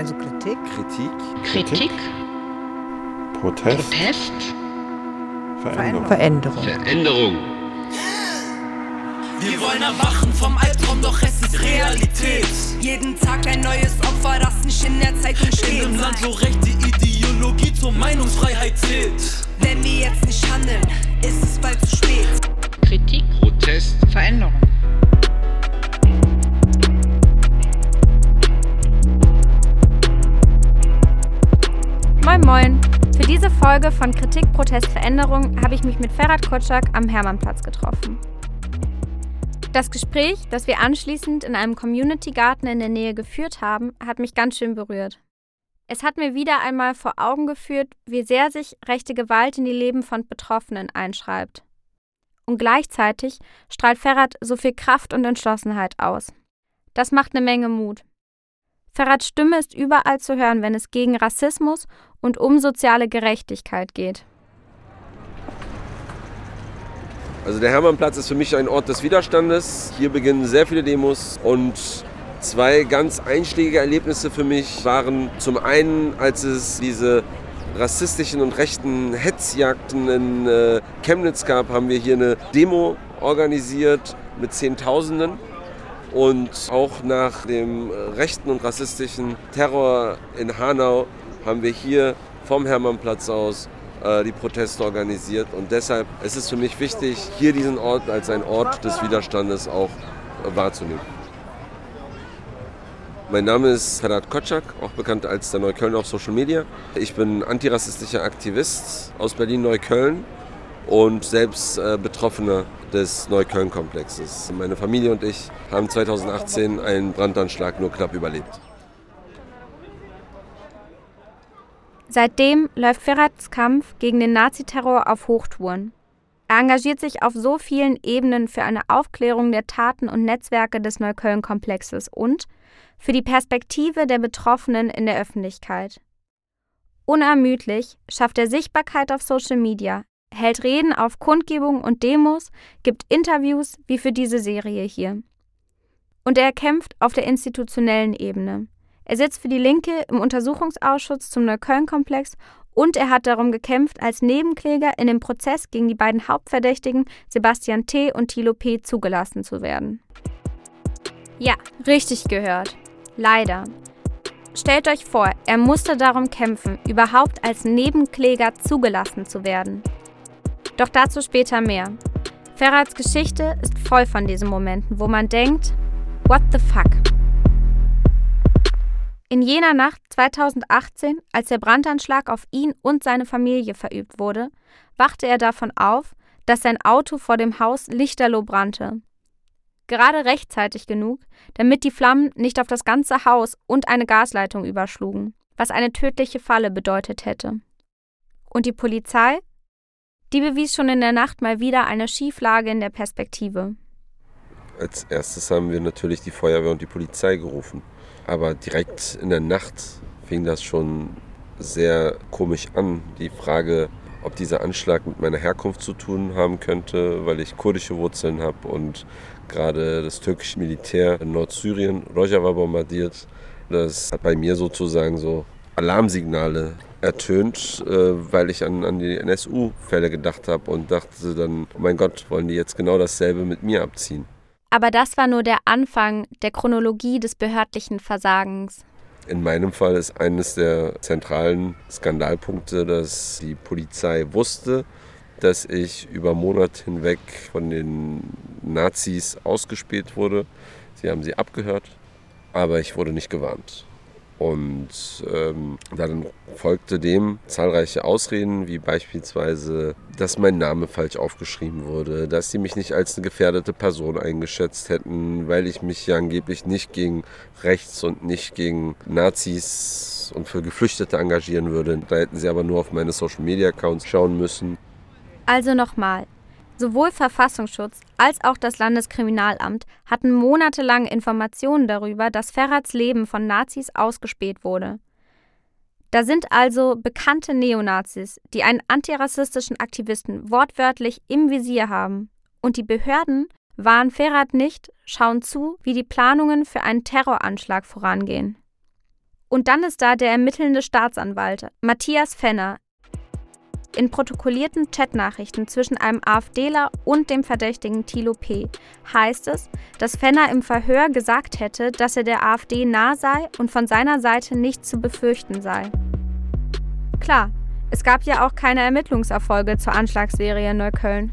Also Kritik. Kritik. Kritik. Protest. Protest. Veränderung. Veränderung. Veränderung. Wir wollen erwachen vom Albtraum, doch es ist Realität. Jeden Tag ein neues Opfer, das nicht in der Zeitung In steht. einem Land, wo rechte Ideologie zur Meinungsfreiheit zählt. Wenn wir jetzt nicht handeln, ist es bald zu spät. Kritik. Protest. Veränderung. Folge von Kritik, Protest, Veränderung habe ich mich mit Ferhat Kotschak am Hermannplatz getroffen. Das Gespräch, das wir anschließend in einem Community-Garten in der Nähe geführt haben, hat mich ganz schön berührt. Es hat mir wieder einmal vor Augen geführt, wie sehr sich rechte Gewalt in die Leben von Betroffenen einschreibt. Und gleichzeitig strahlt Ferhat so viel Kraft und Entschlossenheit aus. Das macht eine Menge Mut. Ferrats Stimme ist überall zu hören, wenn es gegen Rassismus und um soziale Gerechtigkeit geht. Also der Hermannplatz ist für mich ein Ort des Widerstandes. Hier beginnen sehr viele Demos und zwei ganz einschlägige Erlebnisse für mich waren zum einen, als es diese rassistischen und rechten Hetzjagden in äh, Chemnitz gab, haben wir hier eine Demo organisiert mit Zehntausenden. Und auch nach dem rechten und rassistischen Terror in Hanau haben wir hier vom Hermannplatz aus äh, die Proteste organisiert. Und deshalb ist es für mich wichtig, hier diesen Ort als ein Ort des Widerstandes auch wahrzunehmen. Mein Name ist Ferhat Kotschak, auch bekannt als der Neukölln auf Social Media. Ich bin antirassistischer Aktivist aus Berlin-Neukölln und selbst äh, Betroffener des Neukölln-Komplexes. Meine Familie und ich haben 2018 einen Brandanschlag nur knapp überlebt. Seitdem läuft Ferrats Kampf gegen den Naziterror auf Hochtouren. Er engagiert sich auf so vielen Ebenen für eine Aufklärung der Taten und Netzwerke des Neukölln-Komplexes und für die Perspektive der Betroffenen in der Öffentlichkeit. Unermüdlich schafft er Sichtbarkeit auf Social Media, hält Reden auf Kundgebungen und Demos, gibt Interviews wie für diese Serie hier. Und er kämpft auf der institutionellen Ebene. Er sitzt für die Linke im Untersuchungsausschuss zum Neukölln-Komplex und er hat darum gekämpft, als Nebenkläger in dem Prozess gegen die beiden Hauptverdächtigen Sebastian T. und Thilo P. zugelassen zu werden. Ja, richtig gehört. Leider. Stellt euch vor, er musste darum kämpfen, überhaupt als Nebenkläger zugelassen zu werden. Doch dazu später mehr. Ferrats Geschichte ist voll von diesen Momenten, wo man denkt, what the fuck? In jener Nacht 2018, als der Brandanschlag auf ihn und seine Familie verübt wurde, wachte er davon auf, dass sein Auto vor dem Haus lichterloh brannte. Gerade rechtzeitig genug, damit die Flammen nicht auf das ganze Haus und eine Gasleitung überschlugen, was eine tödliche Falle bedeutet hätte. Und die Polizei? Die bewies schon in der Nacht mal wieder eine Schieflage in der Perspektive. Als erstes haben wir natürlich die Feuerwehr und die Polizei gerufen. Aber direkt in der Nacht fing das schon sehr komisch an. Die Frage, ob dieser Anschlag mit meiner Herkunft zu tun haben könnte, weil ich kurdische Wurzeln habe und gerade das türkische Militär in Nordsyrien, Rojava bombardiert. Das hat bei mir sozusagen so Alarmsignale ertönt, äh, weil ich an, an die NSU-Fälle gedacht habe und dachte dann, oh mein Gott, wollen die jetzt genau dasselbe mit mir abziehen. Aber das war nur der Anfang der Chronologie des behördlichen Versagens. In meinem Fall ist eines der zentralen Skandalpunkte, dass die Polizei wusste, dass ich über Monate hinweg von den Nazis ausgespäht wurde. Sie haben sie abgehört, aber ich wurde nicht gewarnt. Und ähm, dann folgte dem zahlreiche Ausreden, wie beispielsweise, dass mein Name falsch aufgeschrieben wurde, dass sie mich nicht als eine gefährdete Person eingeschätzt hätten, weil ich mich ja angeblich nicht gegen rechts und nicht gegen Nazis und für Geflüchtete engagieren würde. Da hätten sie aber nur auf meine Social-Media-Accounts schauen müssen. Also nochmal. Sowohl Verfassungsschutz als auch das Landeskriminalamt hatten monatelang Informationen darüber, dass Ferrats Leben von Nazis ausgespäht wurde. Da sind also bekannte Neonazis, die einen antirassistischen Aktivisten wortwörtlich im Visier haben. Und die Behörden warnen Ferrat nicht, schauen zu, wie die Planungen für einen Terroranschlag vorangehen. Und dann ist da der ermittelnde Staatsanwalt, Matthias Fenner. In protokollierten Chatnachrichten zwischen einem AfDler und dem Verdächtigen Thilo P. heißt es, dass Fenner im Verhör gesagt hätte, dass er der AfD nah sei und von seiner Seite nichts zu befürchten sei. Klar, es gab ja auch keine Ermittlungserfolge zur Anschlagsserie in Neukölln.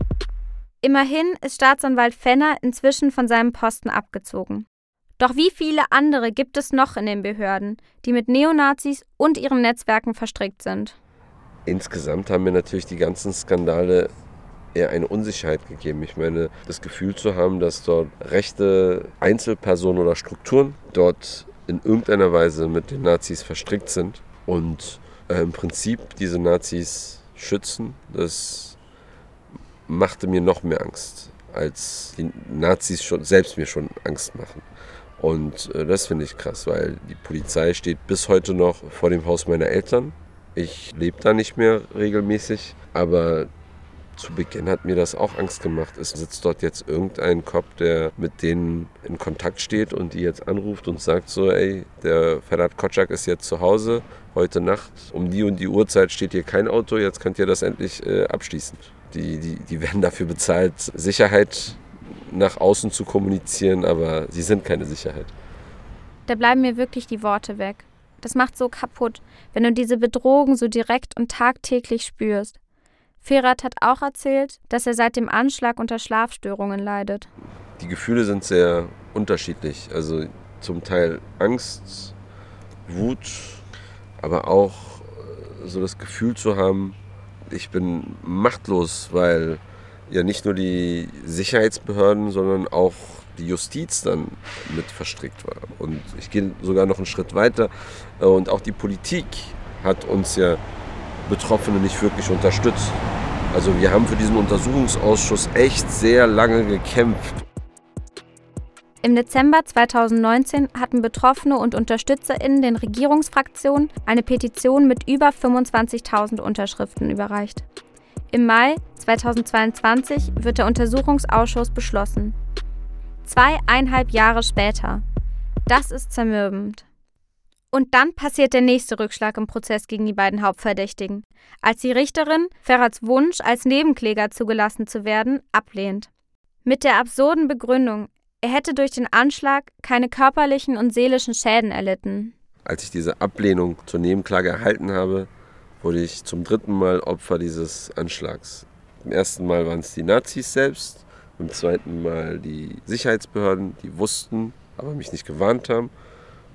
Immerhin ist Staatsanwalt Fenner inzwischen von seinem Posten abgezogen. Doch wie viele andere gibt es noch in den Behörden, die mit Neonazis und ihren Netzwerken verstrickt sind? Insgesamt haben mir natürlich die ganzen Skandale eher eine Unsicherheit gegeben. Ich meine, das Gefühl zu haben, dass dort rechte Einzelpersonen oder Strukturen dort in irgendeiner Weise mit den Nazis verstrickt sind und äh, im Prinzip diese Nazis schützen, das machte mir noch mehr Angst, als die Nazis schon, selbst mir schon Angst machen. Und äh, das finde ich krass, weil die Polizei steht bis heute noch vor dem Haus meiner Eltern ich lebe da nicht mehr regelmäßig, aber zu Beginn hat mir das auch Angst gemacht. Es sitzt dort jetzt irgendein Kopf, der mit denen in Kontakt steht und die jetzt anruft und sagt so, ey, der Ferhat Kotschak ist jetzt zu Hause, heute Nacht um die und die Uhrzeit steht hier kein Auto, jetzt könnt ihr das endlich äh, abschließen. Die, die, die werden dafür bezahlt, Sicherheit nach außen zu kommunizieren, aber sie sind keine Sicherheit. Da bleiben mir wirklich die Worte weg. Das macht so kaputt, wenn du diese Bedrohung so direkt und tagtäglich spürst. Ferhat hat auch erzählt, dass er seit dem Anschlag unter Schlafstörungen leidet. Die Gefühle sind sehr unterschiedlich. Also zum Teil Angst, Wut, aber auch äh, so das Gefühl zu haben, ich bin machtlos, weil ja nicht nur die Sicherheitsbehörden, sondern auch die Justiz dann mit verstrickt war. Und ich gehe sogar noch einen Schritt weiter. Und auch die Politik hat uns ja Betroffene nicht wirklich unterstützt. Also wir haben für diesen Untersuchungsausschuss echt sehr lange gekämpft. Im Dezember 2019 hatten Betroffene und UnterstützerInnen den Regierungsfraktionen eine Petition mit über 25.000 Unterschriften überreicht. Im Mai 2022 wird der Untersuchungsausschuss beschlossen. Zweieinhalb Jahre später. Das ist zermürbend. Und dann passiert der nächste Rückschlag im Prozess gegen die beiden Hauptverdächtigen, als die Richterin Ferrats Wunsch, als Nebenkläger zugelassen zu werden, ablehnt. Mit der absurden Begründung, er hätte durch den Anschlag keine körperlichen und seelischen Schäden erlitten. Als ich diese Ablehnung zur Nebenklage erhalten habe, wurde ich zum dritten Mal Opfer dieses Anschlags. Im ersten Mal waren es die Nazis selbst, beim zweiten Mal die Sicherheitsbehörden, die wussten, aber mich nicht gewarnt haben.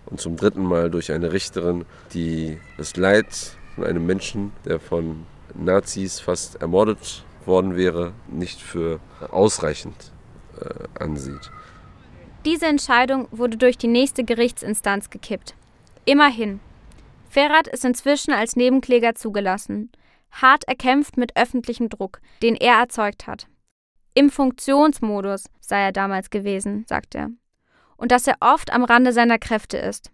Und zum dritten Mal durch eine Richterin, die das Leid von einem Menschen, der von Nazis fast ermordet worden wäre, nicht für ausreichend äh, ansieht. Diese Entscheidung wurde durch die nächste Gerichtsinstanz gekippt. Immerhin. Ferrat ist inzwischen als Nebenkläger zugelassen. Hart erkämpft mit öffentlichem Druck, den er erzeugt hat. Im Funktionsmodus sei er damals gewesen, sagt er. Und dass er oft am Rande seiner Kräfte ist.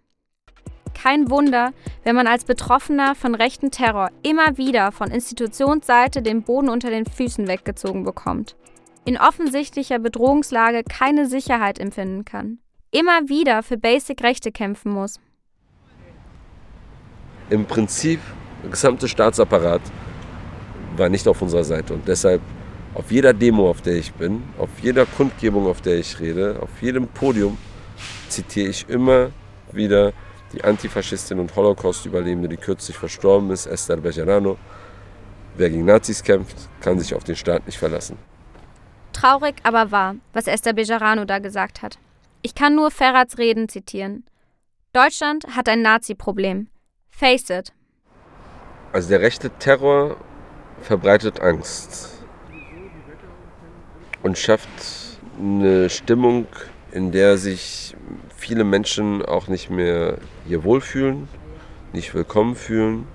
Kein Wunder, wenn man als Betroffener von rechten Terror immer wieder von Institutionsseite den Boden unter den Füßen weggezogen bekommt. In offensichtlicher Bedrohungslage keine Sicherheit empfinden kann. Immer wieder für Basic-Rechte kämpfen muss. Im Prinzip, der gesamte Staatsapparat war nicht auf unserer Seite und deshalb auf jeder Demo, auf der ich bin, auf jeder Kundgebung, auf der ich rede, auf jedem Podium zitiere ich immer wieder die Antifaschistin und Holocaust-Überlebende, die kürzlich verstorben ist, Esther Bejarano. Wer gegen Nazis kämpft, kann sich auf den Staat nicht verlassen. Traurig, aber wahr, was Esther Bejarano da gesagt hat. Ich kann nur Ferrats Reden zitieren. Deutschland hat ein Nazi-Problem. Face it. Also der rechte Terror verbreitet Angst und schafft eine Stimmung, in der sich viele Menschen auch nicht mehr hier wohlfühlen, nicht willkommen fühlen.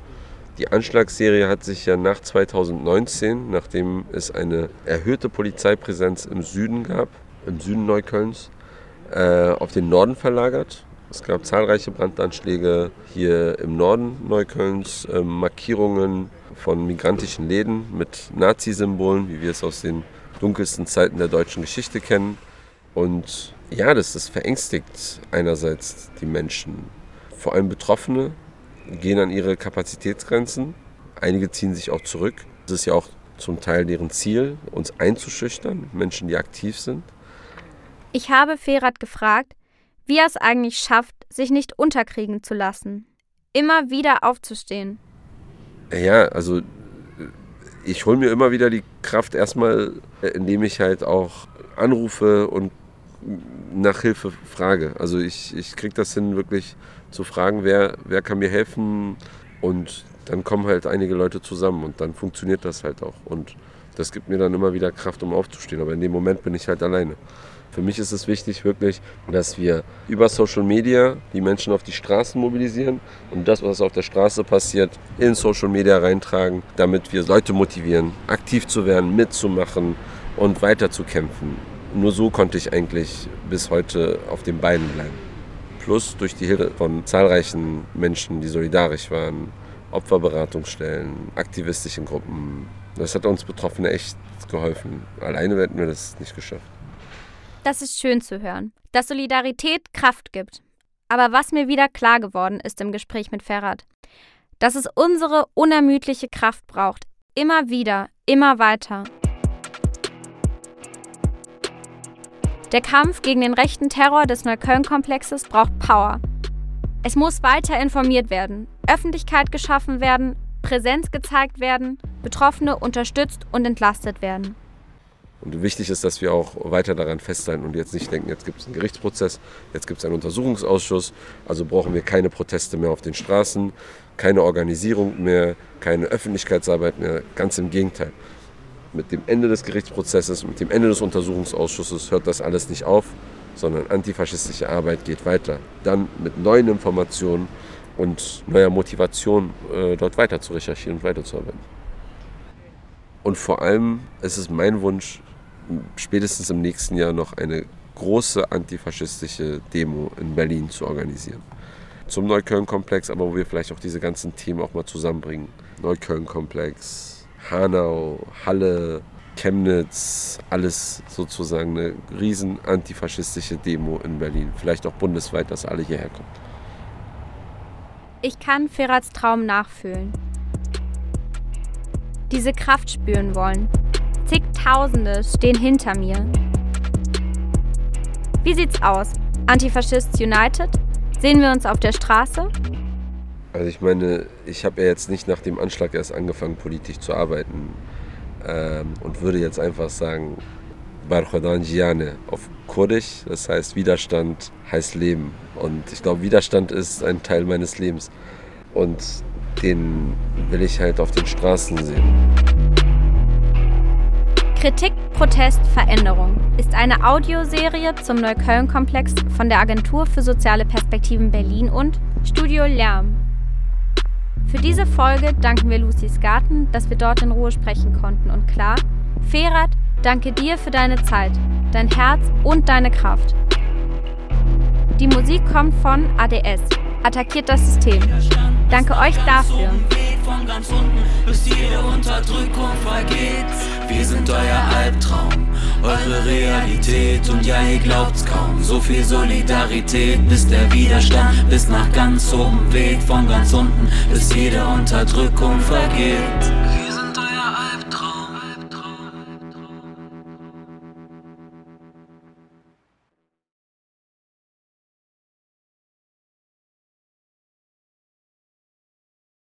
Die Anschlagsserie hat sich ja nach 2019, nachdem es eine erhöhte Polizeipräsenz im Süden gab, im Süden Neuköllns, äh, auf den Norden verlagert. Es gab zahlreiche Brandanschläge hier im Norden Neuköllns, äh, Markierungen von migrantischen Läden mit Nazi-Symbolen, wie wir es aus den dunkelsten Zeiten der deutschen Geschichte kennen. Und ja, das, das verängstigt einerseits die Menschen. vor allem Betroffene gehen an ihre Kapazitätsgrenzen. Einige ziehen sich auch zurück. Das ist ja auch zum Teil deren Ziel, uns einzuschüchtern, Menschen, die aktiv sind. Ich habe Ferat gefragt, wie er es eigentlich schafft, sich nicht unterkriegen zu lassen, immer wieder aufzustehen. Ja, also ich hole mir immer wieder die Kraft erstmal, äh, indem ich halt auch anrufe und nach Hilfe frage. Also ich, ich kriege das hin, wirklich zu fragen, wer, wer kann mir helfen und dann kommen halt einige Leute zusammen und dann funktioniert das halt auch. Und das gibt mir dann immer wieder Kraft, um aufzustehen. Aber in dem Moment bin ich halt alleine. Für mich ist es wichtig wirklich, dass wir über Social Media die Menschen auf die Straßen mobilisieren und das, was auf der Straße passiert, in Social Media reintragen, damit wir Leute motivieren, aktiv zu werden, mitzumachen und weiterzukämpfen. Nur so konnte ich eigentlich bis heute auf den Beinen bleiben. Plus durch die Hilfe von zahlreichen Menschen, die solidarisch waren, Opferberatungsstellen, aktivistischen Gruppen. Das hat uns Betroffene echt geholfen. Alleine hätten wir das nicht geschafft. Das ist schön zu hören, dass Solidarität Kraft gibt. Aber was mir wieder klar geworden ist im Gespräch mit Ferhat, dass es unsere unermüdliche Kraft braucht. Immer wieder, immer weiter. Der Kampf gegen den rechten Terror des Neukölln-Komplexes braucht Power. Es muss weiter informiert werden, Öffentlichkeit geschaffen werden, Präsenz gezeigt werden, Betroffene unterstützt und entlastet werden. Und wichtig ist, dass wir auch weiter daran festhalten und jetzt nicht denken, jetzt gibt es einen Gerichtsprozess, jetzt gibt es einen Untersuchungsausschuss, also brauchen wir keine Proteste mehr auf den Straßen, keine Organisierung mehr, keine Öffentlichkeitsarbeit mehr. Ganz im Gegenteil. Mit dem Ende des Gerichtsprozesses, mit dem Ende des Untersuchungsausschusses hört das alles nicht auf, sondern antifaschistische Arbeit geht weiter. Dann mit neuen Informationen und neuer Motivation äh, dort weiter zu recherchieren und weiterzuarbeiten. Und vor allem ist es mein Wunsch, spätestens im nächsten Jahr noch eine große antifaschistische Demo in Berlin zu organisieren. Zum Neukölln-Komplex, aber wo wir vielleicht auch diese ganzen Themen auch mal zusammenbringen. Neukölln-Komplex, Hanau, Halle, Chemnitz, alles sozusagen eine riesen antifaschistische Demo in Berlin. Vielleicht auch bundesweit, dass alle hierher kommen. Ich kann Ferats Traum nachfühlen. Diese Kraft spüren wollen, Zigtausende stehen hinter mir. Wie sieht's aus? Antifaschists United? Sehen wir uns auf der Straße? Also ich meine, ich habe ja jetzt nicht nach dem Anschlag erst angefangen, politisch zu arbeiten ähm, und würde jetzt einfach sagen, Barkhodan Jiane auf Kurdisch, das heißt Widerstand heißt Leben. Und ich glaube, Widerstand ist ein Teil meines Lebens. Und den will ich halt auf den Straßen sehen. Kritik, Protest, Veränderung ist eine Audioserie zum Neukölln-Komplex von der Agentur für soziale Perspektiven Berlin und Studio Lärm. Für diese Folge danken wir Lucys Garten, dass wir dort in Ruhe sprechen konnten. Und klar, Ferat, danke dir für deine Zeit, dein Herz und deine Kraft. Die Musik kommt von ADS, Attackiert das System. Danke euch dafür von ganz unten, bis jede Unterdrückung vergeht. Wir sind euer Albtraum, eure Realität und ja, ihr glaubt's kaum. So viel Solidarität, bis der Widerstand bis nach ganz oben weht. Von ganz unten, bis jede Unterdrückung vergeht.